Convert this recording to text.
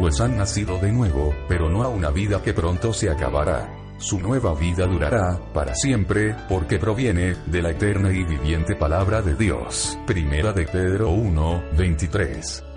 pues han nacido de nuevo, pero no a una vida que pronto se acabará. Su nueva vida durará, para siempre, porque proviene, de la eterna y viviente palabra de Dios. Primera de Pedro 1, 23.